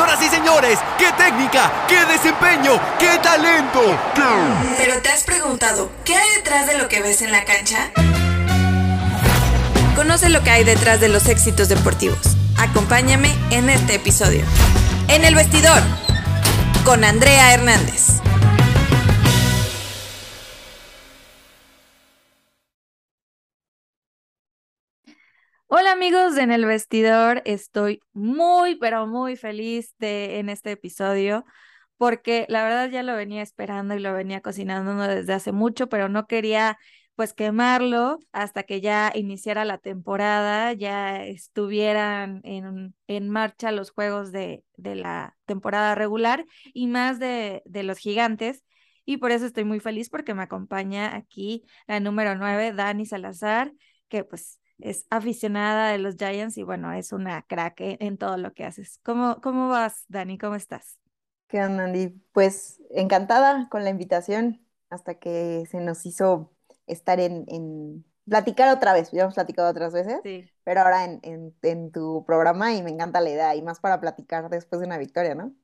Señoras y señores, qué técnica, qué desempeño, qué talento. Pero te has preguntado, ¿qué hay detrás de lo que ves en la cancha? Conoce lo que hay detrás de los éxitos deportivos. Acompáñame en este episodio. En el vestidor, con Andrea Hernández. Hola amigos de En el Vestidor, estoy muy, pero muy feliz de en este episodio porque la verdad ya lo venía esperando y lo venía cocinando desde hace mucho, pero no quería pues quemarlo hasta que ya iniciara la temporada, ya estuvieran en, en marcha los juegos de, de, la temporada regular y más de, de los gigantes. Y por eso estoy muy feliz porque me acompaña aquí la número 9, Dani Salazar, que pues es aficionada de los Giants y bueno, es una crack en, todo lo que haces. ¿Cómo, ¿Cómo vas, Dani? ¿Cómo estás? ¿Qué onda, Andy? Pues encantada con la invitación hasta que se nos hizo estar en, en... platicar otra vez, ya hemos platicado otras veces, sí. pero ahora en, en, en tu programa y me encanta la idea y más para platicar después de una victoria, ¿no?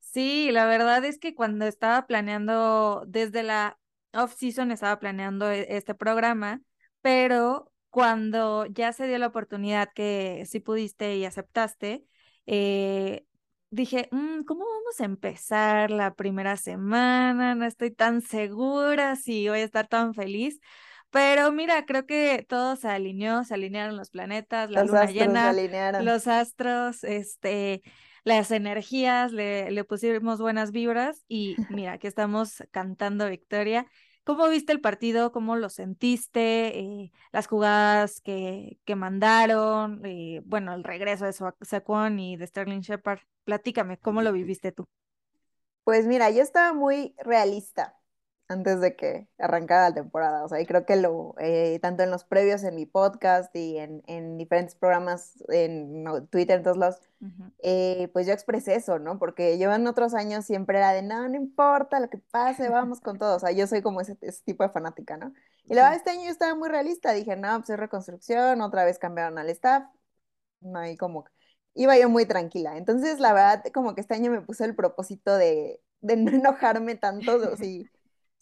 Sí, la verdad es que cuando estaba planeando, desde la off-season estaba planeando e, este programa, pero cuando ya se dio la oportunidad que sí pudiste y aceptaste, eh, dije, mmm, ¿cómo vamos a empezar la primera semana? No estoy tan segura si voy a estar tan feliz. Pero mira, creo que todo se alineó, se alinearon los planetas, la los luna astros llena, se alinearon. los astros, este, las energías, le, le pusimos buenas vibras y mira, aquí estamos cantando victoria ¿Cómo viste el partido? ¿Cómo lo sentiste? Eh, las jugadas que, que mandaron, eh, bueno, el regreso de Saquon y de Sterling Shepard. Platícame, ¿cómo lo viviste tú? Pues mira, yo estaba muy realista antes de que arrancara la temporada. O sea, y creo que lo, eh, tanto en los previos en mi podcast y en, en diferentes programas en no, Twitter, en todos lados, uh -huh. eh, pues yo expresé eso, ¿no? Porque yo en otros años siempre era de, no, no importa lo que pase, vamos con todo. O sea, yo soy como ese, ese tipo de fanática, ¿no? Y la verdad, este año yo estaba muy realista. Dije, no, pues es reconstrucción, otra vez cambiaron al staff. No, hay como, iba yo muy tranquila. Entonces, la verdad, como que este año me puse el propósito de, de no enojarme tanto, si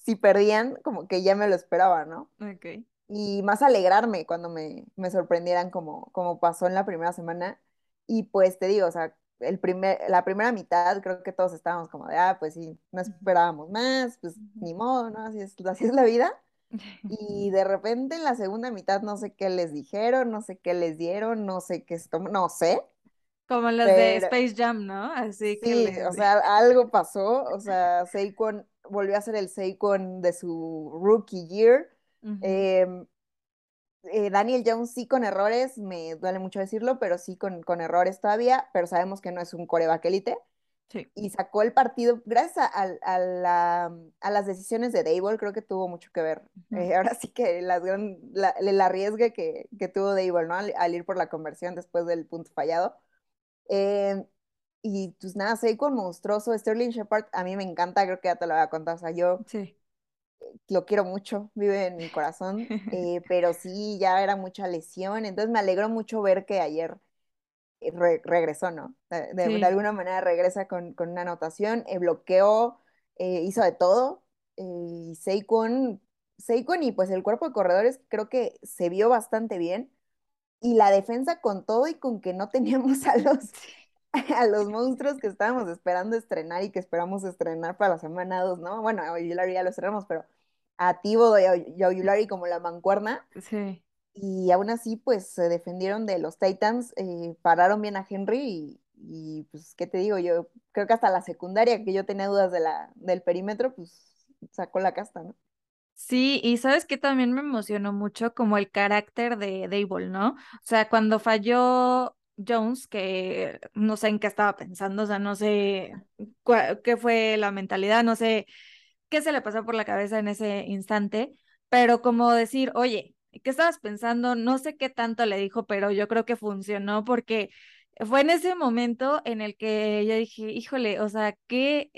si perdían, como que ya me lo esperaba, ¿no? Ok. Y más alegrarme cuando me, me sorprendieran como, como pasó en la primera semana. Y pues te digo, o sea, el primer, la primera mitad creo que todos estábamos como de, ah, pues sí, no esperábamos más, pues ni modo, ¿no? Así es, así es la vida. Y de repente en la segunda mitad no sé qué les dijeron, no sé qué les dieron, no sé qué, no sé. Como los pero, de Space Jam, ¿no? Así que. Sí, les... o sea, algo pasó, o sea, Saquon volvió a ser el Saquon de su rookie year. Uh -huh. eh, eh, Daniel Jones sí con errores, me duele mucho decirlo, pero sí con, con errores todavía, pero sabemos que no es un coreback élite. Sí. Y sacó el partido, gracias a, a, la, a, las decisiones de Dable, creo que tuvo mucho que ver. Uh -huh. eh, ahora sí que las gran, la, el arriesgue que, que tuvo Dable, ¿no? Al, al, ir por la conversión después del punto fallado. Eh, y pues nada, Saquon monstruoso, Sterling Shepard, a mí me encanta, creo que ya te lo había contado, o sea, yo sí. lo quiero mucho, vive en mi corazón, eh, pero sí, ya era mucha lesión, entonces me alegró mucho ver que ayer eh, re regresó, ¿no? De, de, sí. de, alguna manera regresa con, con una anotación, eh, bloqueó, hizo de todo, y Saquon, Saquon y pues el cuerpo de corredores creo que se vio bastante bien, y la defensa con todo y con que no teníamos a los a los monstruos que estábamos esperando estrenar y que esperamos estrenar para la semana 2, ¿no? Bueno, a Oyulari ya lo estrenamos, pero a Tibo y a como la mancuerna. Sí. Y aún así, pues se defendieron de los Titans, eh, pararon bien a Henry y, y, pues, ¿qué te digo? Yo creo que hasta la secundaria, que yo tenía dudas de la, del perímetro, pues sacó la casta, ¿no? Sí, y sabes que también me emocionó mucho como el carácter de Dable, ¿no? O sea, cuando falló Jones, que no sé en qué estaba pensando, o sea, no sé qué fue la mentalidad, no sé qué se le pasó por la cabeza en ese instante, pero como decir, oye, ¿qué estabas pensando? No sé qué tanto le dijo, pero yo creo que funcionó porque fue en ese momento en el que yo dije, híjole, o sea, qué,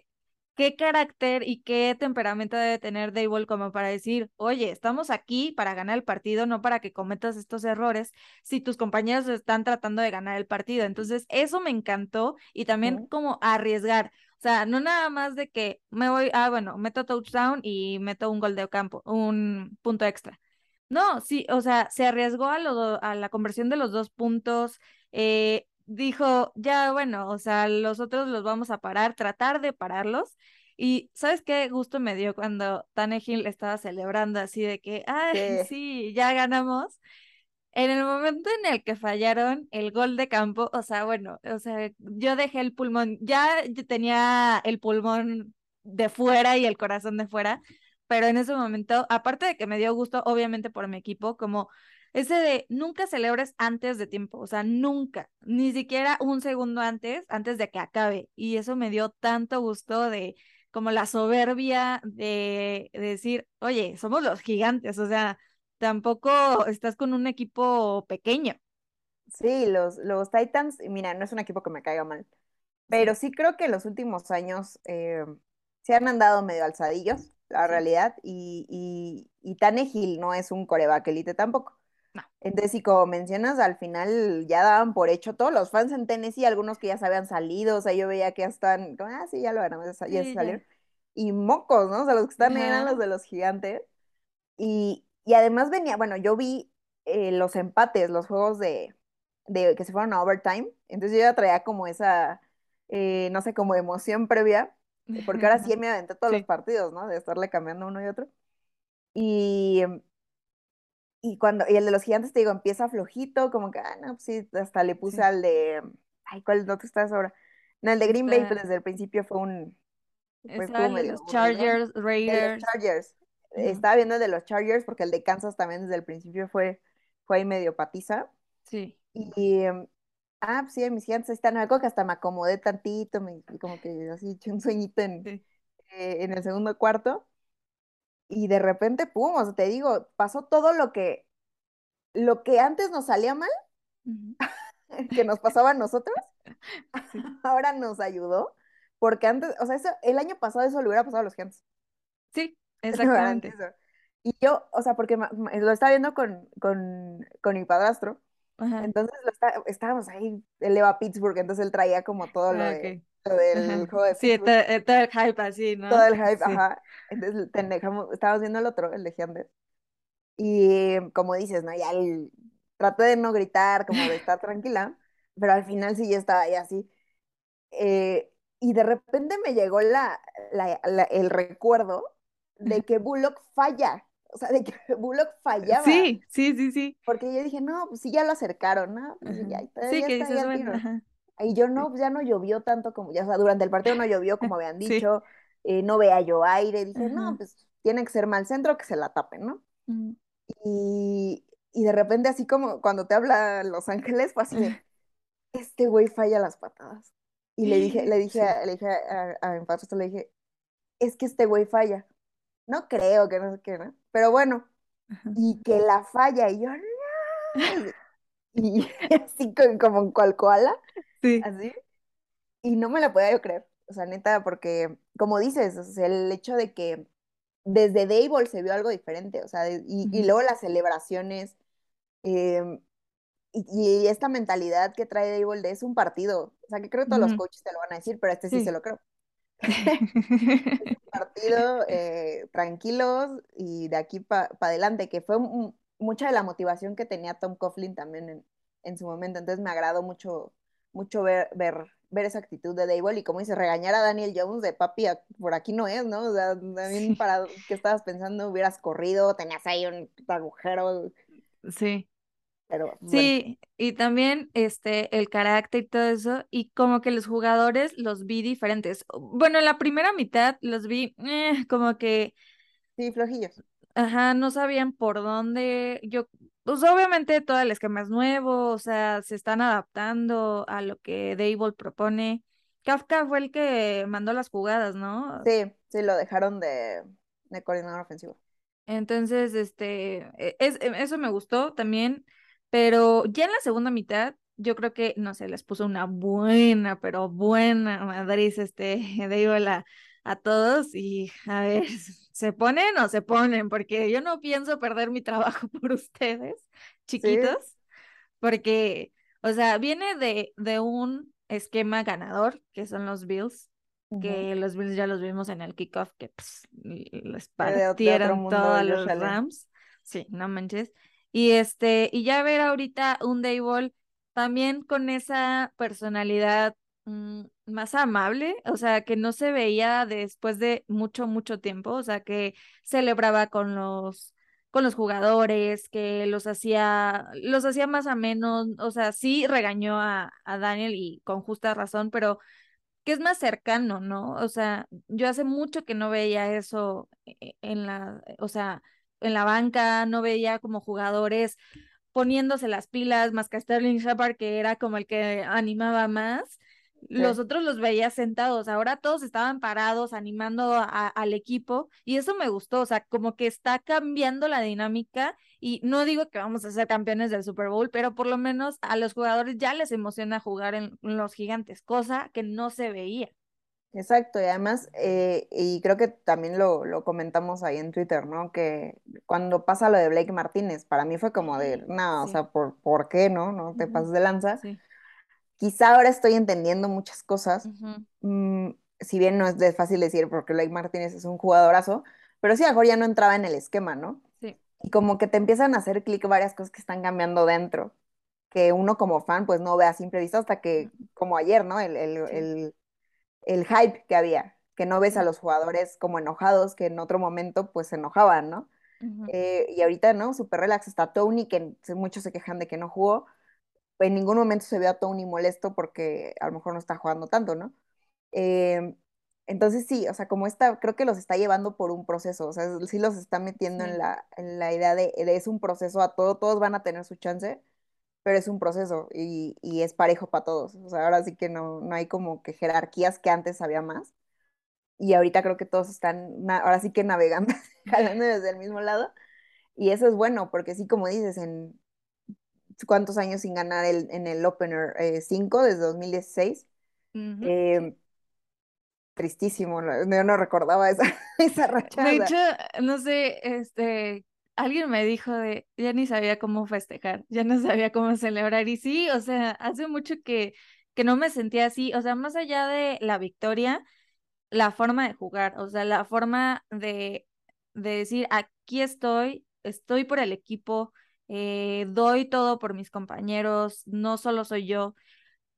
qué carácter y qué temperamento debe tener Dayball como para decir, oye, estamos aquí para ganar el partido, no para que cometas estos errores si tus compañeros están tratando de ganar el partido. Entonces, eso me encantó y también como arriesgar. O sea, no nada más de que me voy, ah, bueno, meto touchdown y meto un gol de campo, un punto extra. No, sí, o sea, se arriesgó a, lo, a la conversión de los dos puntos, eh, dijo, ya bueno, o sea, los otros los vamos a parar, tratar de pararlos. Y ¿sabes qué gusto me dio cuando Tannehill estaba celebrando así de que, ay, sí. ya ganamos? En el momento en el que fallaron el gol de campo, o sea, bueno, o sea, yo dejé el pulmón, ya tenía el pulmón de fuera y el corazón de fuera, pero en ese momento, aparte de que me dio gusto, obviamente por mi equipo, como ese de nunca celebres antes de tiempo, o sea, nunca, ni siquiera un segundo antes, antes de que acabe. Y eso me dio tanto gusto de como la soberbia de, decir, oye, somos los gigantes, o sea, tampoco estás con un equipo pequeño. Sí, los, los Titans, mira, no es un equipo que me caiga mal, pero sí, creo que en los últimos años eh, se han andado medio alzadillos, la realidad, y, y, y Tannehill no es un coreback elite tampoco. Entonces, y como mencionas, al final ya daban por hecho todos los fans en Tennessee, algunos que ya se habían salido, o sea, yo veía que ya están, como, ah, sí, ya lo ganamos, ya, salieron. Y mocos, ¿no? O sea, los que están eran los de los gigantes. Y, y además venía, bueno, yo vi eh, los empates, los juegos de, de, que se fueron a overtime, entonces yo ya traía como esa, eh, no sé, como emoción previa, porque ahora sí me aventé todos los partidos, ¿no? De estarle cambiando uno y otro. Y y cuando, y el de los gigantes, te digo, empieza flojito, como que, ah, no, pues sí, hasta le puse al de, ay, ¿cuál no te estás ahora? No, el de Green Bay, pues desde el principio fue un, pues, los Chargers, Raiders. Chargers. Estaba viendo el de los Chargers porque el de Kansas también desde el principio fue, fue ahí medio patiza. Sí. Y, em, ah, pues sí, mis gigantes están, acuerdo que hasta me acomodé tantito, me, como que así eché un sueñito en, eh, en el segundo cuarto y de repente, pum, o sea, te digo, pasó todo lo que, lo que antes nos salía mal, que nos pasaba a nosotros, ahora nos ayudó, porque antes, o sea, eso, el año pasado eso le hubiera pasado a los gigantes. Sí, exactamente. Y yo, o sea, porque lo estaba viendo con, con, con mi padrastro, entonces lo está, estábamos ahí, él iba a Pittsburgh, entonces él traía como todo lo, ah, de, del juego de Sí, todo, el hype así, ¿no? Todo el hype, ajá. Entonces te dejamos, estábamos viendo el otro, el de Giandes. Y como dices, ¿no? Ya el, traté de no gritar, como de estar tranquila, pero al final sí ya estaba ahí así. Eh, y de repente me llegó la, la, el recuerdo de que Bullock falla. O sea, de que Bullock fallaba. Sí, sí, sí, sí. Porque yo dije, no, pues sí, ya lo acercaron, ¿no? Pues ya, sí, que dices, bueno, y yo no, pues ya no llovió tanto como, ya, o sea, durante el partido no llovió como habían dicho, eh, no veía yo aire, dije, no, pues tiene que ser mal centro que se la tapen, ¿no? y, y, de repente así como cuando te habla Los Ángeles, fue así de, este güey falla las patadas. Y le dije, le dije, a, le dije a, a, mi le dije, es que este güey falla. No creo que no sé qué, ¿no? Pero bueno, y que la falla, y yo, no. Y así como en cual koala. Así. Y no me la podía yo creer. O sea, neta, porque, como dices, el hecho de que desde Dable se vio algo diferente, o sea, y, luego las celebraciones, em, y, esta mentalidad que trae Dable de es un partido, o sea, que creo que todos los coaches te lo van a decir, pero este sí, se lo creo. un partido, eh, tranquilos y de aquí para adelante, que fue mucha de la motivación que tenía Tom Coughlin también en, en su momento, entonces me agradó mucho mucho ver, ver, ver esa actitud de Dable y como dice, regañar a Daniel Jones de papi, por aquí no es, ¿no? O sea, también para qué estabas pensando, hubieras corrido, tenías ahí un agujero. Sí. Pero, Sí, y también este el carácter y todo eso, y como que los jugadores los vi diferentes. Bueno, en la primera mitad los vi eh, como que. Sí, flojillos. Ajá, no sabían por dónde. Yo pues obviamente todo el esquema es nuevo, o sea, se están adaptando a lo que Dable propone. Kafka fue el que mandó las jugadas, ¿no? Sí, sí, lo dejaron de, de coordinador ofensivo. Entonces, este, e, es, e, eso me gustó también, pero ya en la segunda mitad, yo creo que, no sé, les puso una buena, pero buena Madrid, este, Dable a, a todos y a ver, ¿se ponen o se ponen? Porque yo no pienso perder mi trabajo por ustedes, chiquitos, porque, o sea, viene de, de un esquema ganador, que son los Bills, que los Bills ya los vimos en el kickoff, que pues, les partieron todos los Rams. Sí, no manches. Y este, y ya ver ahorita un Dayball también con esa personalidad mm, más amable, o sea, que no se veía después de mucho, mucho tiempo, o sea, que celebraba con los con los jugadores, que los hacía, los hacía más a menos, o sea, sí regañó a, a Daniel y con justa razón, pero que es más cercano, ¿no? O sea, yo hace mucho que no veía eso e, en la, o sea, en la banca, no veía como jugadores poniéndose las pilas, más que Sterling Shepard, que era como el que animaba más. Los otros los veía sentados, ahora todos estaban parados animando al equipo y eso me gustó, o sea, como que está cambiando la dinámica y no digo que vamos a ser campeones del Super Bowl, pero por lo menos a los jugadores ya les emociona jugar en los gigantes, cosa que no se veía. Exacto, y además, eh, y creo que también lo, comentamos ahí en Twitter, ¿no? Que cuando pasa lo de Blake Martínez, para mí fue como de, no, o sea, ¿por, ¿por qué no? ¿No te pasas de lanza? Quizá ahora estoy entendiendo muchas cosas, mm, si bien no es de fácil decir porque Blake Martínez es un jugadorazo, pero sí, a mejor ya no entraba en el esquema, ¿no? Sí. Y como que te empiezan a hacer clic varias cosas que están cambiando dentro, que uno como fan pues no ve a simple vista hasta que, como ayer, ¿no? el, el el hype que había, que no ves a los jugadores como enojados, que en otro momento pues se enojaban, ¿no? Eh, y ahorita, ¿no? Super relax. Está Tony, que muchos se quejan de que no jugó. En ningún momento se ve a Tony molesto porque a lo mejor no está jugando tanto, ¿no? Em, entonces sí, o sea, como esta, creo que los está llevando por un proceso, o sea, sí los está metiendo en, la, en la idea de, de, es un proceso a todo, todos van a tener su chance, pero es un proceso y, y es parejo para todos. O sea, ahora sí que no, no hay como que jerarquías que antes había más. Y ahorita creo que todos están, ahora sí que navegando, jalando desde el mismo lado. Y eso es bueno, porque sí, como dices, en cuántos años sin ganar el, en el Opener, 5 eh, desde 2016. Em, tristísimo, yo no recordaba esa, esa rachada. De hecho, no sé, este, alguien me dijo de, ya ni sabía cómo festejar, ya no sabía cómo celebrar. Y sí, o sea, hace mucho que, que no me sentía así, o sea, más allá de la victoria, la forma de jugar, o sea, la forma de, de decir, aquí estoy, estoy por el equipo, eh, doy todo por mis compañeros, no solo soy yo.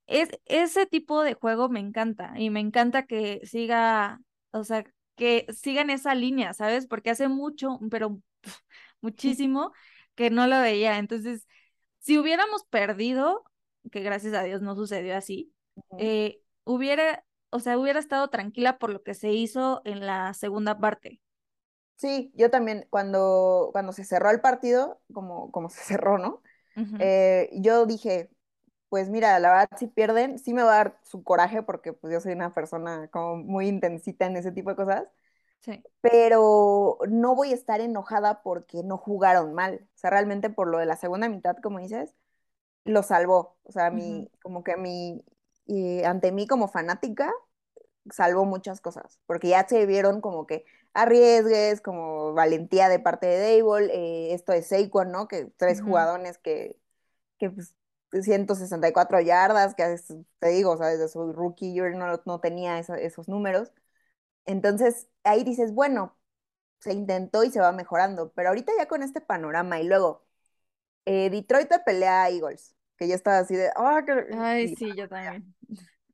Es, ese tipo de juego me encanta y me encanta que siga, o sea, que sigan esa línea, ¿sabes? Porque hace mucho, pero muchísimo que no lo veía. Entonces, si hubiéramos perdido, que gracias a Dios no sucedió así, eh, hubiera, o sea, hubiera estado tranquila por lo que se hizo en la segunda parte. Sí, yo también, cuando, cuando se cerró el partido, como, como se cerró, ¿no? Eh, yo dije, pues mira, la verdad, si pierden, sí me va a dar su coraje porque pues yo soy una persona como muy intensita en ese tipo de cosas. Pero no voy a estar enojada porque no jugaron mal. O sea, realmente por lo de la segunda mitad, como dices, lo salvó. O sea, mi, como que mi, ante mí como fanática, salvó muchas cosas. Porque ya se vieron como que arriesgues, como valentía de parte de Dable, eh, esto de Saquon, ¿no? Que tres jugadores que, que pues, 164 yardas, que te digo, o sea, desde su rookie yo no, no tenía esos números. Entonces, ahí dices, bueno, se intentó y se va mejorando, pero ahorita ya con este panorama y luego, eh, Detroit le pelea a Eagles, que yo estaba así de, ah, Ay, sí, yo también.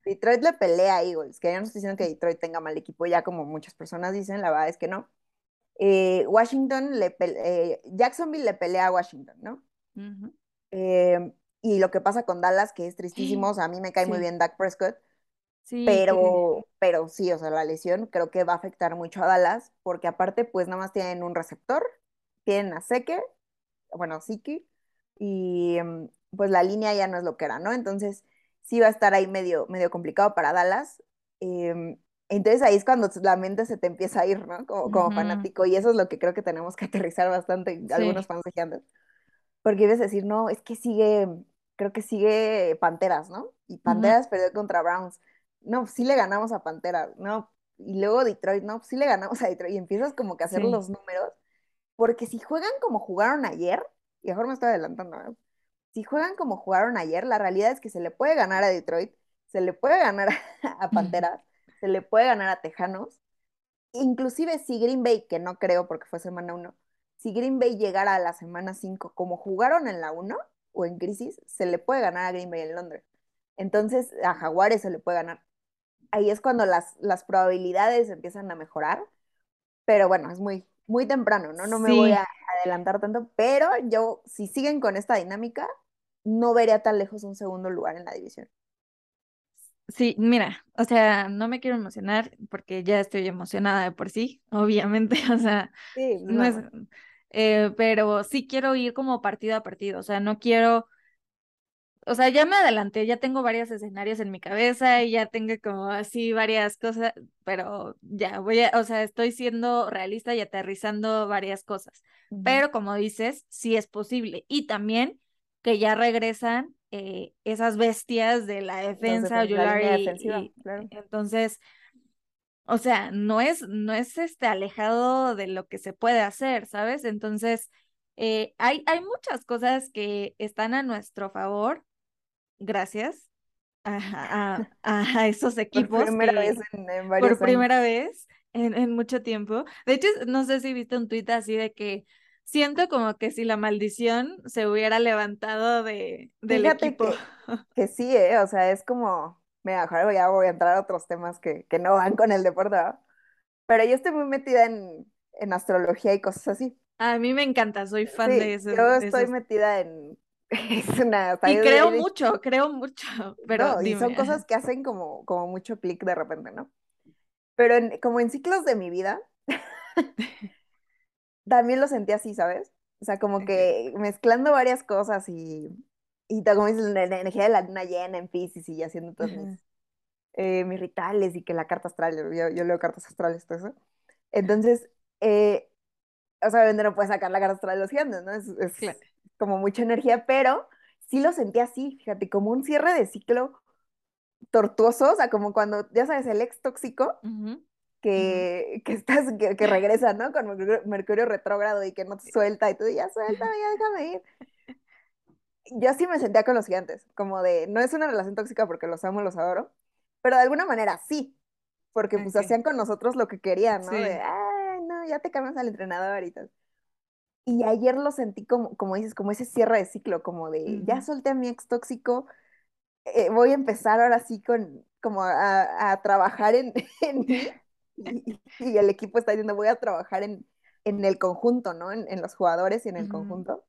Detroit le pelea a Eagles, que ya no estoy diciendo que Detroit tenga mal equipo, ya como muchas personas dicen, la verdad es que no. Eh, Washington le eh, Jacksonville le pelea a Washington, ¿no? y lo que pasa con Dallas, que es tristísimo, o sea, a mí me cae muy bien Dak Prescott, pero, pero sí, o sea, la lesión creo que va a afectar mucho a Dallas, porque aparte, pues nada más tienen un receptor, tienen a Seke, bueno, Siki, y mm, pues la línea ya no es lo que era, ¿no? Entonces, sí va a estar ahí medio, medio complicado para Dallas. Em, entonces ahí es cuando la mente se te empieza a ir, ¿no? Como, como fanático, y eso es lo que creo que tenemos que aterrizar bastante, algunos fans de. Porque debes decir, no, es que sigue, creo que sigue Panteras, ¿no? Y Panteras perdió contra Browns no, sí le ganamos a Pantera, no, y luego Detroit, no, sí le ganamos a Detroit y empiezas como que a hacer Sí. los números, porque si juegan como jugaron ayer, y mejor me estoy adelantando, ¿no? Si juegan como jugaron ayer, la realidad es que se le puede ganar a Detroit, se le puede ganar a Panteras, se le puede ganar a Tejanos, inclusive si Green Bay, que no creo porque fue semana 1, si Green Bay llegara a la semana 5 como jugaron en la 1 o en crisis, se le puede ganar a Green Bay en Londres. Entonces a Jaguares se le puede ganar. Ahí es cuando las, las probabilidades empiezan a mejorar, pero bueno, es muy, muy temprano, ¿no? No me Sí. voy a adelantar tanto, pero yo, si siguen con esta dinámica, no vería tan lejos un segundo lugar en la división. Sí, mira, o sea, no me quiero emocionar porque ya estoy emocionada de por sí, obviamente, o sea, Sí, pues no es, no. eh, pero sí quiero ir como partido a partido, o sea, no quiero, o sea, ya me adelanté, ya tengo varios escenarios en mi cabeza y ya tengo como así varias cosas, pero ya voy a, o sea, estoy siendo realista y aterrizando varias cosas, pero como dices, sí es posible y también que ya regresan eh, esas bestias de la defensa, defen- la línea Ojulari defensiva, y claro. entonces, o sea, no es, no es este alejado de lo que se puede hacer, ¿sabes? Entonces, eh, hay, hay muchas cosas que están a nuestro favor, gracias a, a- a- esos Por equipos primera que vez en, en varios por años. primera vez en, en mucho tiempo. De hecho, no sé si viste un tuit así de que siento como que si la maldición se hubiera levantado de, del Fíjate equipo. que, que sí, ¿eh? O sea, es como, mira, ahora ya voy a entrar a otros temas que, que no van con el deporte, ¿verdad? Pero yo estoy muy metida en, en astrología y cosas así. A mí me encanta, soy fan Sí, de esos, yo de estoy esos. metida en... Es una... Y creo yo- mucho, creo mucho, pero No, y dime. son ajá. cosas que hacen como, como mucho clic de repente, ¿no? Pero en- como en ciclos de mi vida, también lo sentí así, ¿sabes? O sea, como que mezclando varias cosas y, y como dices, la, la energía de la luna llena en Pisces y haciendo todos mis, eh, mis rituales y que la carta astral, yo, yo leo cartas astrales, todo eso. Entonces, eh, o sea, obviamente no puedes sacar la carta astral de los gigantes, ¿no? Es, es Claro. como mucha energía, pero sí lo sentí así, fíjate, como un cierre de ciclo tortuoso, o sea, como cuando, ya sabes, el ex tóxico Ujú, que, que estás, que, que regresa, ¿no? Con Mercurio, Mercurio retrógrado y que no te suelta y tú ya suéltame, ya déjame ir. Yo así me sentía con los gigantes, como de, no es una relación tóxica porque los amo, los adoro, pero de alguna manera sí, porque pues Ok. hacían con nosotros lo que querían, ¿no? De, Sí. ah, no, ya te cambias al entrenador y tal. Y ayer lo sentí como, como dices, como ese cierre de ciclo, como de, ya Ujú. solté a mi ex tóxico, eh, voy a empezar ahora sí con, como a, a trabajar en, en. Y, y el equipo está diciendo, voy a trabajar en, en el conjunto, ¿no? En, en los jugadores y en el conjunto.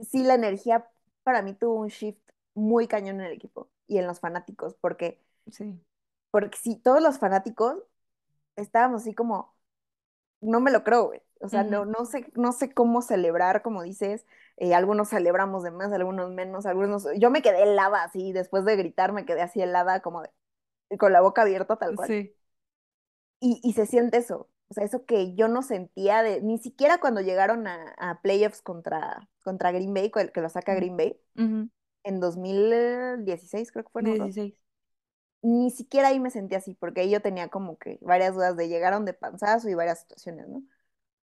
Sí, la energía para mí tuvo un shift muy cañón en el equipo y en los fanáticos, porque, Sí. porque si todos los fanáticos estábamos así como, no me lo creo, güey. O sea, no, no sé, no sé cómo celebrar, como dices, eh, algunos celebramos de más, algunos menos, algunos, yo me quedé helada así, después de gritar me quedé así helada, como de- con la boca abierta tal cual. Sí. Y, y se siente eso, o sea, eso que yo no sentía de, ni siquiera cuando llegaron a, a playoffs contra, contra Green Bay, que que lo saca. Green Bay, Ujú. en 2016 creo que fue, no me acuerdo. 16. Ni siquiera ahí me sentí así, porque ahí yo tenía como que varias dudas de llegaron de panzazo y varias situaciones, ¿no?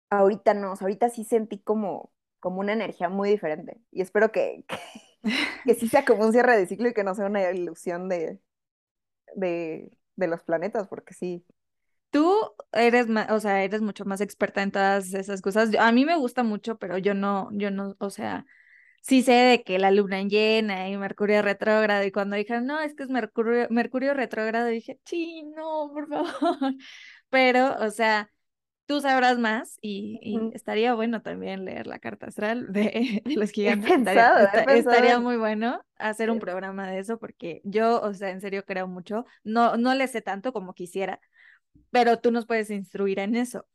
Ahorita no, o sea, ahorita sí sentí como, como una energía muy diferente. Y espero que, que, que sí sea como un cierre de ciclo y que no sea una ilusión de, de, de los planetas, porque sí. Tú eres más, o sea, eres mucho más experta en todas esas cosas. A mí me gusta mucho, pero yo no, yo no, o sea, sí sé de que la luna llena y Mercurio retrógrado, y cuando dijeron, no, es que es Mercurio, Mercurio retrógrado, dije, sí, no, por favor. Pero, o sea, tú sabrás más y, estaría bueno también leer la carta astral de, de los He gigantes. Estaría, pensado, he esta- pensado estaría muy bueno hacer un programa de eso porque yo, o sea, en serio creo mucho. No, no le sé tanto como quisiera, pero tú nos puedes instruir en eso.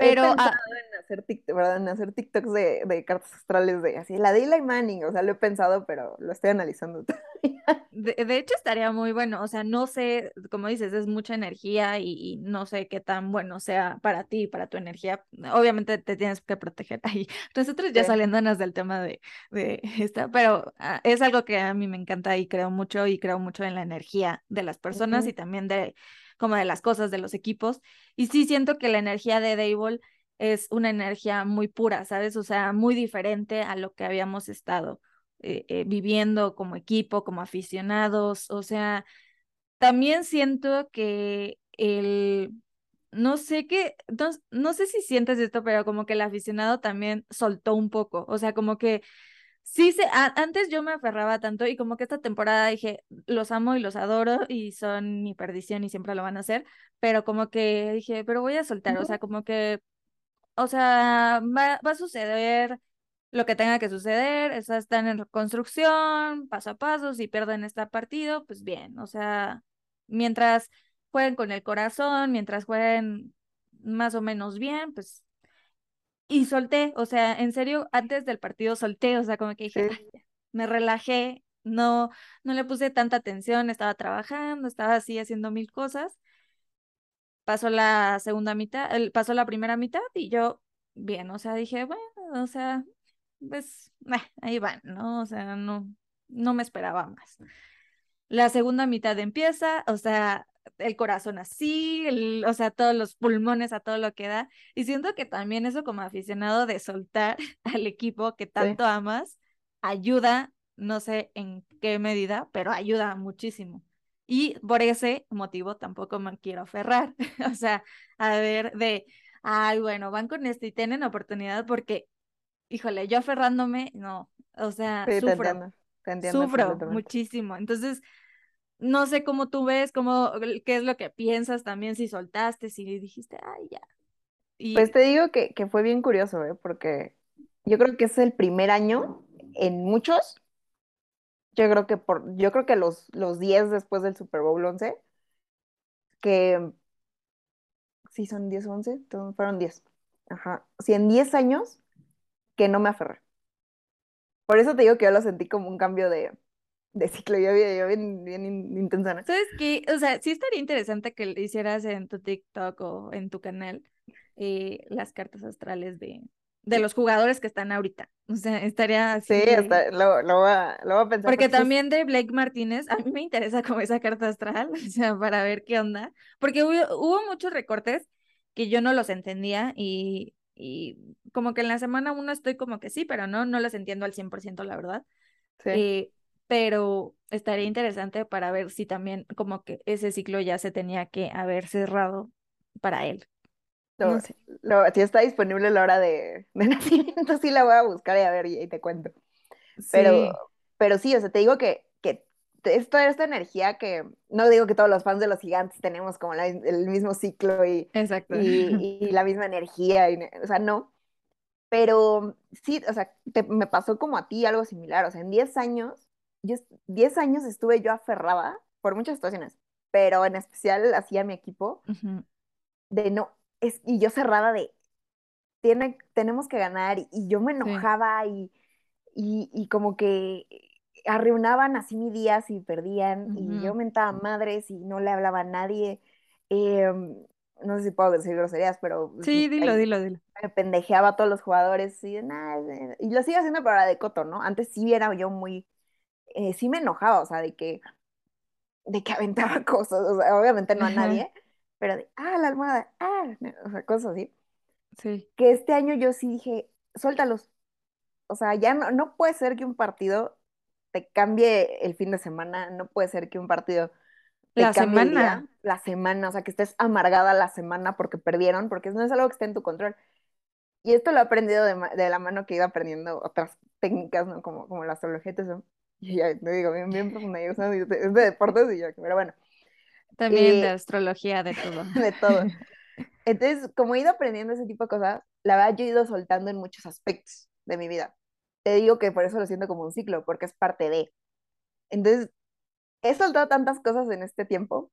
He Pero, pensado ah, en hacer, TikTok, ¿verdad? en hacer TikToks de, de cartas astrales de así, la de Eli Manning, o sea, lo he pensado, pero lo estoy analizando De, de hecho, estaría muy bueno, o sea, no sé, como dices, es mucha energía y, y no sé qué tan bueno sea para ti, para tu energía. Obviamente te tienes que proteger ahí. Nosotros ya Sí. saliéndonos del tema de, de esta, pero ah, es algo que a mí me encanta y creo mucho y creo mucho en la energía de las personas Ujú. y también de como de las cosas de los equipos. Y sí siento que la energía de Dable es una energía muy pura, ¿sabes? O sea, muy diferente a lo que habíamos estado eh, eh, viviendo como equipo, como aficionados. O sea, también siento que el, no sé qué, no, no sé si sientes esto, pero como que el aficionado también soltó un poco. O sea, como que sí, se, a- antes yo me aferraba tanto y como que esta temporada dije, los amo y los adoro y son mi perdición y siempre lo van a hacer, pero como que dije, pero voy a soltar, o sea, como que o sea, va, va a suceder lo que tenga que suceder, esas están en reconstrucción, paso a paso, si pierden este partido, pues bien, o sea, mientras jueguen con el corazón, mientras jueguen más o menos bien, pues, y solté, o sea, en serio, antes del partido solté, o sea, como que dije, Sí. "Ay, ya", me relajé, no, no le puse tanta atención, estaba trabajando, estaba así haciendo mil cosas pasó la segunda mitad, el, pasó la primera mitad y yo, bien, o sea, dije, bueno, o sea, pues, eh, ahí van, ¿no? O sea, no, no me esperaba más. La segunda mitad empieza, o sea, el corazón así, el- o sea, todos los pulmones a todo lo que da. Y siento que también eso como aficionado de soltar al equipo que Sí. tanto amas, ayuda, no sé en qué medida, pero ayuda muchísimo. Y por ese motivo tampoco me quiero aferrar. O sea, a ver, de, ay, bueno, van con este y tienen oportunidad porque, híjole, yo aferrándome, no, o sea, Sí, te sufro, entiendo, te entiendo sufro muchísimo. Entonces, no sé cómo tú ves, cómo, qué es lo que piensas también, si soltaste, si dijiste, ay, ya. Pues Y te digo que, que fue bien curioso, ¿eh? Porque yo creo que es el primer año en muchos, yo creo que por, yo creo que los, los 10 después del Super Bowl 11, que sí son 10 o 11, entonces fueron 10. Ajá. Sí, en 10 años que no me aferré. Por eso te digo que yo lo sentí como un cambio de, de ciclo, yo, bien, bien in- intensa, ¿no? ¿Sabes qué? O sea, sí estaría interesante que lo hicieras en tu TikTok o en tu canal eh, las cartas astrales de, de los jugadores que están ahorita. O sea, estaría Sí, así. hasta lo, lo voy a, lo voy a pensar. Porque porque sí es- también de Blake Martínez, a mí me interesa como esa carta astral, o sea, para ver qué onda. Porque hubo, hubo muchos recortes que yo no los entendía y, y como que en la semana uno estoy como que sí, pero no, no los entiendo al 100%, la verdad. sí. Eh, pero estaría interesante para ver si también como que ese ciclo ya se tenía que haber cerrado para él. Lo- No sé. lo- si está disponible la hora de, de nacimiento, sí la voy a buscar y a ver y, y te cuento. Pero, Sí, pero sí, o sea, te digo que, que es toda esta energía que, no digo que todos los fans de los gigantes tenemos como la- el mismo ciclo y, exacto. y, y la misma energía, y, o sea, no. Pero sí, o sea, te- me pasó como a ti algo similar, o sea, en 10 años, yo, 10 años estuve yo aferrada por muchas situaciones, pero en especial hacía mi equipo de no, es, y yo cerrada de, tiene, tenemos que ganar, y, y yo me Sí. enojaba y, y, y como que arruinaban así mi día si perdían, y yo mentaba madres y no le hablaba a nadie. Em, no sé si puedo decir groserías, pero Sí, dilo, ahí dilo, dilo. me pendejeaba a todos los jugadores y, "Nah, eh", y lo sigo haciendo para de coto, ¿no? Antes sí era yo muy, eh, sí me enojaba, o sea, de que, de que aventaba cosas, o sea, obviamente no a Ajá, nadie, pero de, ah, la almohada, ah, o sea, cosas así. sí. Que este año yo sí dije, suéltalos, o sea, ya no, no puede ser que un partido te cambie el fin de semana, no puede ser que un partido te La cambie el semana. día, la semana, o sea, que estés amargada la semana porque perdieron, porque no es algo que esté en tu control. Y esto lo he aprendido de, de la mano que iba aprendiendo otras técnicas, ¿no? Como, como la astrología y todo eso. Y ya, te digo, bien, bien profunda, yo, de es de deportes y yo, pero bueno, También de eh, astrología, de todo. de todo. Entonces, como he ido aprendiendo ese tipo de cosas, la verdad yo he ido soltando en muchos aspectos de mi vida. Te digo que por eso lo siento como un ciclo, porque es parte de. Entonces, he soltado tantas cosas en este tiempo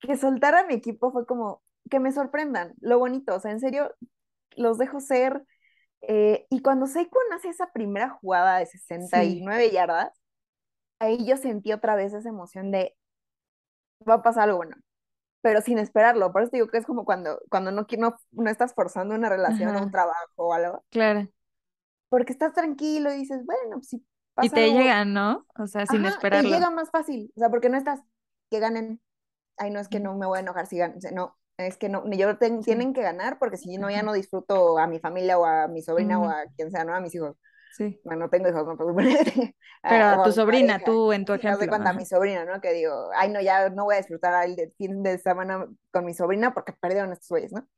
que soltar a mi equipo fue como que me sorprendan, lo bonito, o sea, en serio, los dejo ser. Eh, y cuando Saquon hace esa primera jugada de 69 yardas, ahí yo sentí otra vez esa emoción de va a pasar algo bueno, pero sin esperarlo. Por eso digo que es como cuando, cuando no, no, no estás forzando una relación o un trabajo o algo. Claro. Porque estás tranquilo y dices, bueno, pues si pasa Y te llega, ¿no? O sea, sin esperarlo. Te llega más fácil. O sea, porque no estás que ganen. Ay, no es que no me voy a enojar si ganan. No, es que no, yo tienen que ganar porque si no, ya no disfruto a mi familia o a mi sobrina o a quien sea, ¿no? A mis hijos. Sí. Bueno, no tengo hijos, no puedo Pero a tu sobrina, tú en tu ejemplo. de cuenta a mi sobrina, ¿no? Que digo, ay, no, ya no voy a disfrutar el fin de semana con mi sobrina porque perdieron estos güeyes, ¿no?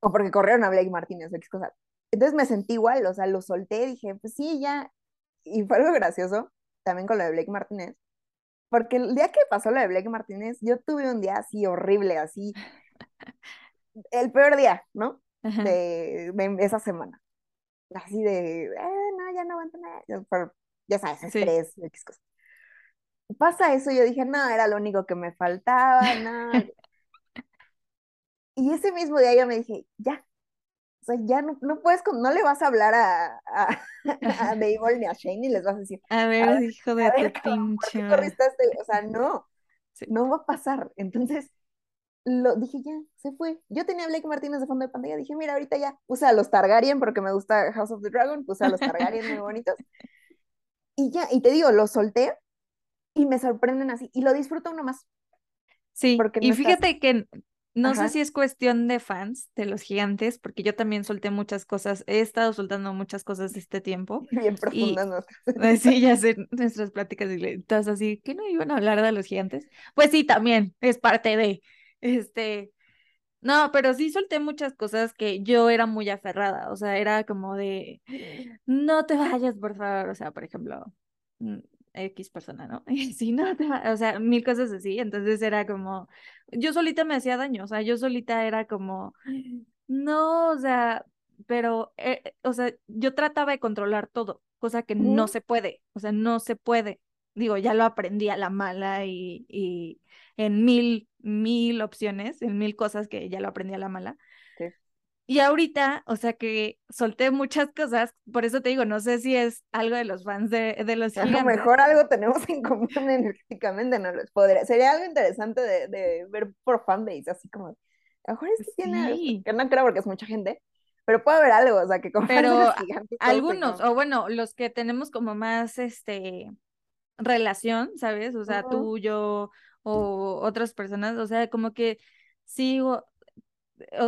O porque corrieron a Blake Martínez, o X cosa. Entonces me sentí igual, o sea, lo solté, dije, pues sí, ya. Y fue algo gracioso, también con lo de Blake Martínez, porque el día que pasó lo de Blake Martínez, yo tuve un día así horrible, así, el peor día, ¿no? De, esa semana. Así de, eh, no, ya no aguanto nada. ya sabes, estrés, X cosas. Pasa eso, yo dije, no, era lo único que me faltaba, no. y ese mismo día yo me dije, ya, o sea, ya no, no puedes, no le vas a hablar a, a, a Mabel ni a Shane y les vas a decir, a ver, hijo de tu pinche. Este? O sea, no, no va a pasar. Entonces, lo dije ya, se fue. Yo tenía a Blake Martínez de fondo de pantalla, dije, mira, ahorita ya puse a los Targaryen porque me gusta House of the Dragon, puse a los Targaryen muy bonitos. Y ya, y te digo, lo solté y me sorprenden así, y lo disfruto uno más. Sí, y fíjate que no sé si es cuestión de fans de los gigantes, porque yo también solté muchas cosas, he estado soltando muchas cosas de este tiempo. Bien profundas. Y, sí, ya sé, nuestras pláticas y todas así, ¿que no iban a hablar de los gigantes? Pues sí, también, es parte de, este, no, pero sí solté muchas cosas que yo era muy aferrada, o sea, era como de, no te vayas, por favor, o sea, por ejemplo, mm, X persona, ¿no? Si no, te o sea, mil cosas así. Entonces era como, yo solita me hacía daño, o sea, yo solita era como, no, o sea, pero, eh, o sea, yo trataba de controlar todo, cosa que no se puede, o sea, no se puede. Digo, ya lo aprendí a la mala y, y en mil, mil opciones, en mil cosas que ya lo aprendí a la mala. Y ahorita, o sea que solté muchas cosas, por eso te digo, no sé si es algo de los fans de, de los A lo mejor algo tenemos en común energéticamente, no los podría. Sería algo interesante de, de ver por fanbase, así como, a lo mejor es que tiene, que no creo porque es mucha gente, pero puede haber algo, o sea, que como Pero algunos, o bueno, los que tenemos como más, este, relación, ¿sabes? O sea, tú, yo, o otras personas, o sea, como que sigo, o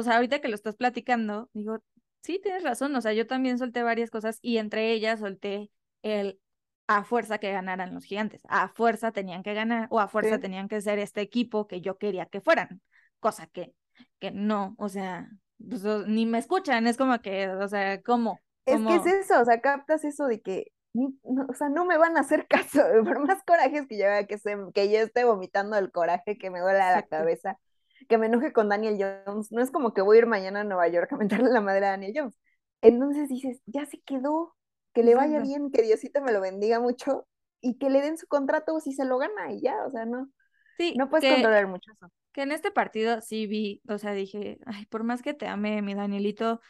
sea, ahorita que lo estás platicando, digo, sí, tienes razón, o sea, yo también solté varias cosas y entre ellas solté el a fuerza que ganaran los gigantes, a fuerza tenían que ganar o a fuerza tenían que ser este equipo que yo quería que fueran, cosa que, que no, o sea, pues, ni me escuchan, es como que, o sea, ¿cómo? Es que es eso, o sea, captas eso de que, o sea, no me van a hacer caso, por más corajes que yo que, se, que yo esté vomitando el coraje que me duele la cabeza, que me enoje con Daniel Jones. No es como que voy a ir mañana a Nueva York a mentarle la madre a Daniel Jones. Entonces dices, ya se quedó, que le vaya bien, que Diosito me lo bendiga mucho y que le den su contrato si se lo gana y ya, o sea, no. Sí, no puedes controlar mucho eso. Que en este partido sí vi, o sea, dije, ay, por más que te ame mi Danielito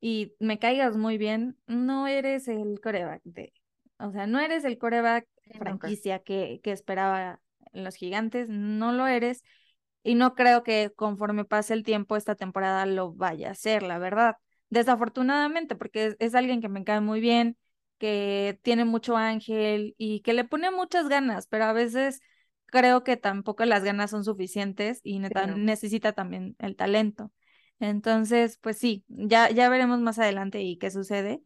y me caigas muy bien, no eres el coreback de, o sea, no eres el coreback franquicia que, que esperaba los gigantes, no lo eres y no creo que conforme pase el tiempo esta temporada lo vaya a hacer, la verdad. Desafortunadamente, porque es, alguien que me cae muy bien, que tiene mucho ángel y que le pone muchas ganas, pero a veces creo que tampoco las ganas son suficientes y necesita también el talento. Entonces, pues sí, ya, ya veremos más adelante y qué sucede,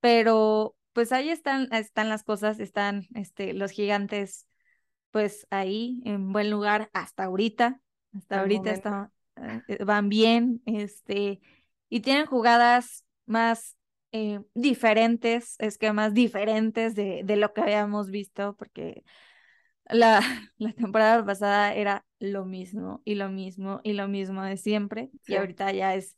pero pues ahí están, están las cosas, están este, los gigantes pues ahí en buen lugar hasta ahorita. Hasta ahorita está, eh, van bien, este, y tienen jugadas más eh, diferentes, esquemas diferentes de, de, lo que habíamos visto, porque la, la, temporada pasada era lo mismo y lo mismo y lo mismo de siempre, y ahorita ya es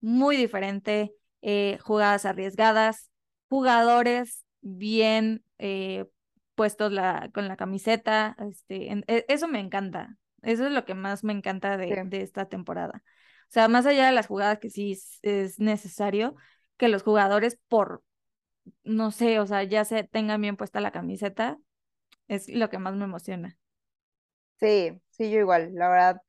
muy diferente, eh, jugadas arriesgadas, jugadores bien puestos la, con la camiseta, este, e, eso me encanta, eso es lo que más me encanta de, esta temporada. O sea, más allá de las jugadas que sí es, necesario que los jugadores por, no sé, o sea, ya se tengan bien puesta la camiseta, es lo que más me emociona. Sí, sí, yo igual, la verdad,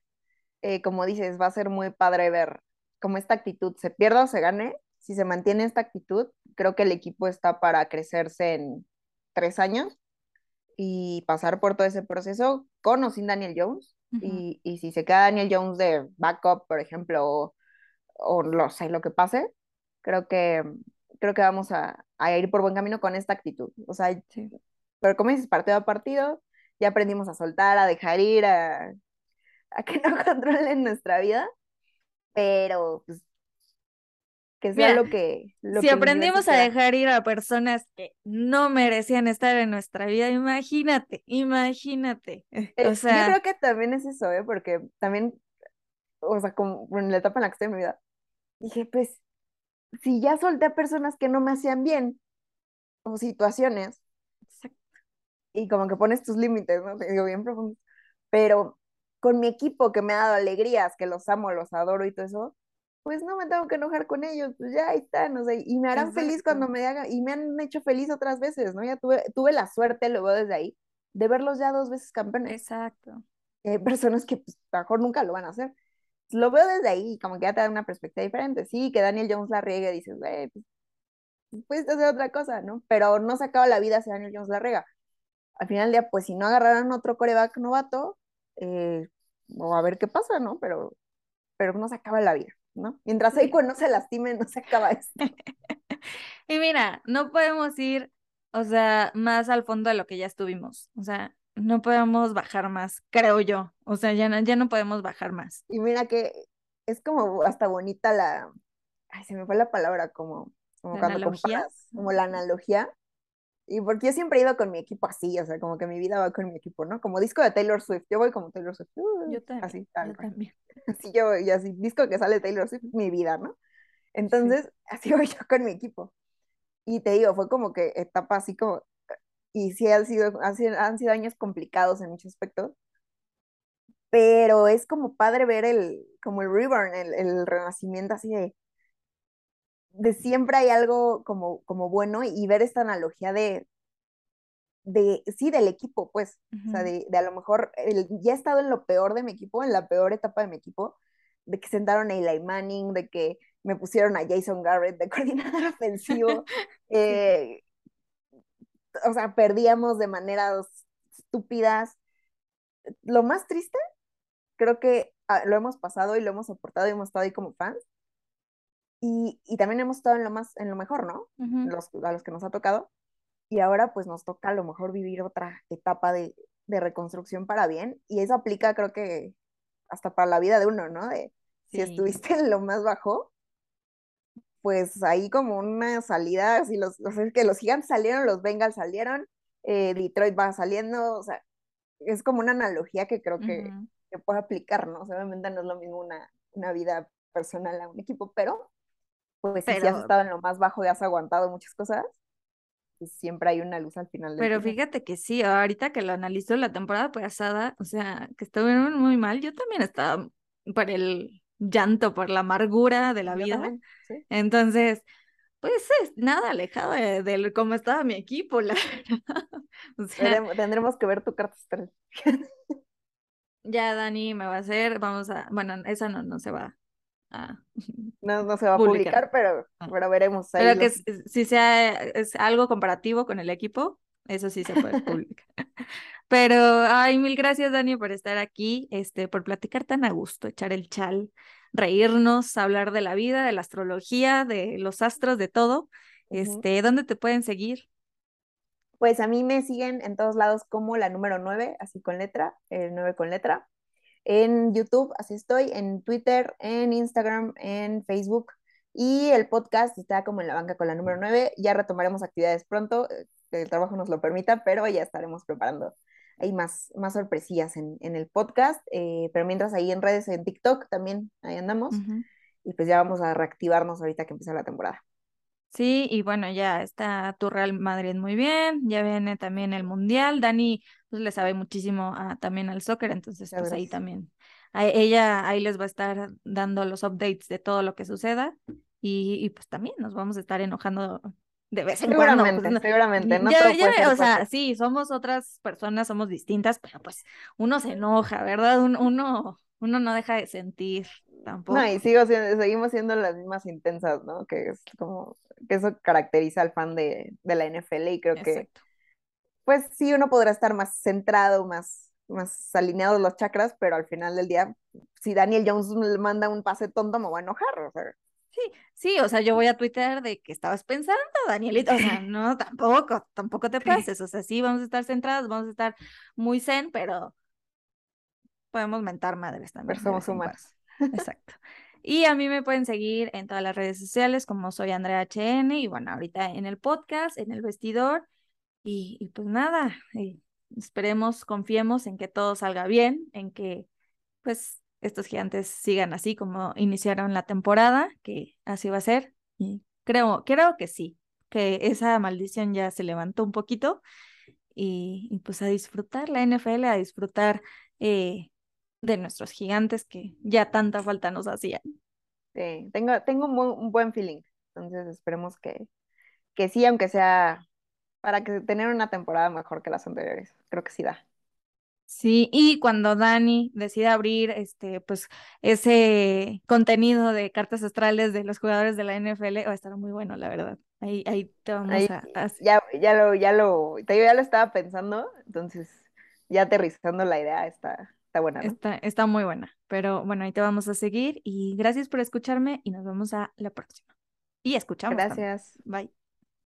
eh, como dices, va a ser muy padre ver cómo esta actitud se pierda o se gane. Si se mantiene esta actitud, creo que el equipo está para crecerse en tres años y pasar por todo ese proceso con o sin Daniel Jones. Y, y, si se queda Daniel Jones de backup, por ejemplo, o, o lo sé, lo que pase, creo que, creo que vamos a, a ir por buen camino con esta actitud. O sea, pero como dices, partido a partido, ya aprendimos a soltar, a dejar ir, a, a que no controlen nuestra vida, pero pues, que sea lo que... si aprendimos a dejar ir a personas que no merecían estar en nuestra vida, imagínate, imagínate. Eh, o sea... Yo creo que también es eso, ¿eh? Porque también, o sea, como en la etapa en la que estoy en mi vida, dije, pues, si ya solté a personas que no me hacían bien, o situaciones, y como que pones tus límites, ¿no? Te digo, bien profundo. Pero con mi equipo que me ha dado alegrías, que los amo, los adoro y todo eso, pues no me tengo que enojar con ellos, pues ya ahí están, o sea, y me harán feliz cuando me hagan, y me han hecho feliz otras veces, ¿no? Ya tuve, tuve la suerte, lo veo desde ahí, de verlos ya dos veces campeones. Exacto. Hay personas que pues, mejor nunca lo van a hacer. Lo veo desde ahí, como que ya te da una perspectiva diferente. Sí, que Daniel Jones la riegue, dices, güey, pues, puedes hacer otra cosa, ¿no? Pero no se acaba la vida si Daniel Jones la rega. Al final del día, pues si no agarraran otro coreback novato, eh, o a ver qué pasa, ¿no? Pero, pero no se acaba la vida. ¿No? Mientras Eiko no se lastime, no se acaba esto. y mira, no podemos ir, o sea, más al fondo de lo que ya estuvimos. O sea, no podemos bajar más, creo yo. O sea, ya no, ya no podemos bajar más. Y mira que es como hasta bonita la, ay, se me fue la palabra, como, como cuando comparas, como la analogía y porque yo siempre he ido con mi equipo así, o sea, como que mi vida va con mi equipo, ¿no? Como disco de Taylor Swift, yo voy como Taylor Swift. yo también. Así, yo también. Así yo, y así, disco que sale Taylor Swift, mi vida, ¿no? Entonces, así voy yo con mi equipo. Y te digo, fue como que etapa así como, y sí han sido, han sido, han sido años complicados en muchos aspectos, pero es como padre ver el, como el reborn, el, el renacimiento así de, de siempre hay algo como, como bueno y ver esta analogía de, de sí, del equipo, pues, o sea, de, a lo mejor ya he estado en lo peor de mi equipo, en la peor etapa de mi equipo, de que sentaron a Eli Manning, de que me pusieron a Jason Garrett de coordinador ofensivo, eh, o sea, perdíamos de maneras estúpidas. Lo más triste, creo que ah, lo hemos pasado y lo hemos soportado y hemos estado ahí como fans, y, y, también hemos estado en lo más, en lo mejor, ¿no? los, a los que nos ha tocado. Y ahora pues nos toca a lo mejor vivir otra etapa de, de, reconstrucción para bien. Y eso aplica creo que hasta para la vida de uno, ¿no? De si estuviste en lo más bajo, pues ahí como una salida, si los, que los gigantes salieron, los Bengals salieron, eh, Detroit va saliendo, o sea, es como una analogía que creo que, que puede aplicar, ¿no? obviamente no es lo mismo una, una vida personal a un equipo, pero pues si has estado en lo más bajo y has aguantado muchas cosas, pues siempre hay una luz al final. Pero fíjate que sí, ahorita que lo analizo la temporada pasada, o sea, que estuvieron muy mal, yo también estaba por el llanto, por la amargura de la vida. Entonces, pues es nada alejado de, cómo estaba mi equipo, la Tendremos que ver tu carta ya Dani me va a hacer, vamos a, bueno, esa no, no se va Ah. No, no se va a publicar, pero, ah. pero veremos. pero que si sea es algo comparativo con el equipo, eso sí se puede publicar. pero, ay, mil gracias, Dani, por estar aquí, este, por platicar tan a gusto, echar el chal, reírnos, hablar de la vida, de la astrología, de los astros, de todo. Este, ¿dónde te pueden seguir? Pues a mí me siguen en todos lados como la número 9, así con letra, el 9 con letra en YouTube, así estoy, en Twitter, en Instagram, en Facebook. Y el podcast está como en la banca con la número 9. Ya retomaremos actividades pronto, eh, que el trabajo nos lo permita, pero ya estaremos preparando hay más, más sorpresillas en, en el podcast. Eh, pero mientras ahí en redes, en TikTok también, ahí andamos. Y pues ya vamos a reactivarnos ahorita que empieza la temporada. Sí, y bueno, ya está tu Real Madrid muy bien, ya viene también el Mundial. Dani pues, le sabe muchísimo también al soccer, entonces pues ahí también ella ahí les va a estar dando los updates de todo lo que suceda y, pues también nos vamos a estar enojando de vez en cuando. Pues, seguramente, seguramente. No o sea, sí, somos otras personas, somos distintas, pero pues uno se enoja, ¿verdad? uno, uno no deja de sentir tampoco. No, y sigo seguimos siendo las mismas intensas, ¿no? Que es como, que eso caracteriza al fan de, de la NFL y creo que, pues sí, uno podrá estar más centrado, más, más alineados los chakras, pero al final del día, si Daniel Jones le manda un pase tonto, me voy a enojar, o sea. Sí, sí, o sea, yo voy a Twitter de que estabas pensando, Danielito, o sea, no, tampoco, tampoco te pases, o sea, sí, vamos a estar centrados, vamos a estar muy zen, pero podemos mentar madres también. Pero somos humanos. Exacto. Y a mí me pueden seguir en todas las redes sociales como soy Andrea HN y bueno, ahorita en el podcast, en el vestidor y, pues nada, esperemos, confiemos en que todo salga bien, en que pues estos gigantes sigan así como iniciaron la temporada, que así va a ser y creo, creo que sí, que esa maldición ya se levantó un poquito y, pues a disfrutar la NFL, a disfrutar eh, de nuestros gigantes que ya tanta falta nos hacían. Sí, tengo, tengo un, buen feeling. Entonces esperemos que, que sí, aunque sea para que tener una temporada mejor que las anteriores. Creo que sí da. Sí, y cuando Dani decida abrir este, pues, ese contenido de cartas astrales de los jugadores de la NFL, va a estar muy bueno, la verdad. Ahí, ahí te vamos a, Ya, ya lo, ya lo, ya lo estaba pensando, entonces ya aterrizando la idea está, Está buena. Está, está muy buena. Pero bueno, ahí te vamos a seguir y gracias por escucharme y nos vemos a la próxima. Y escuchamos. Gracias. Bye.